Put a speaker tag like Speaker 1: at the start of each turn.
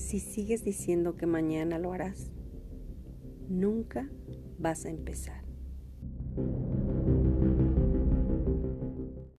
Speaker 1: si sigues diciendo que mañana lo harás, nunca vas a empezar.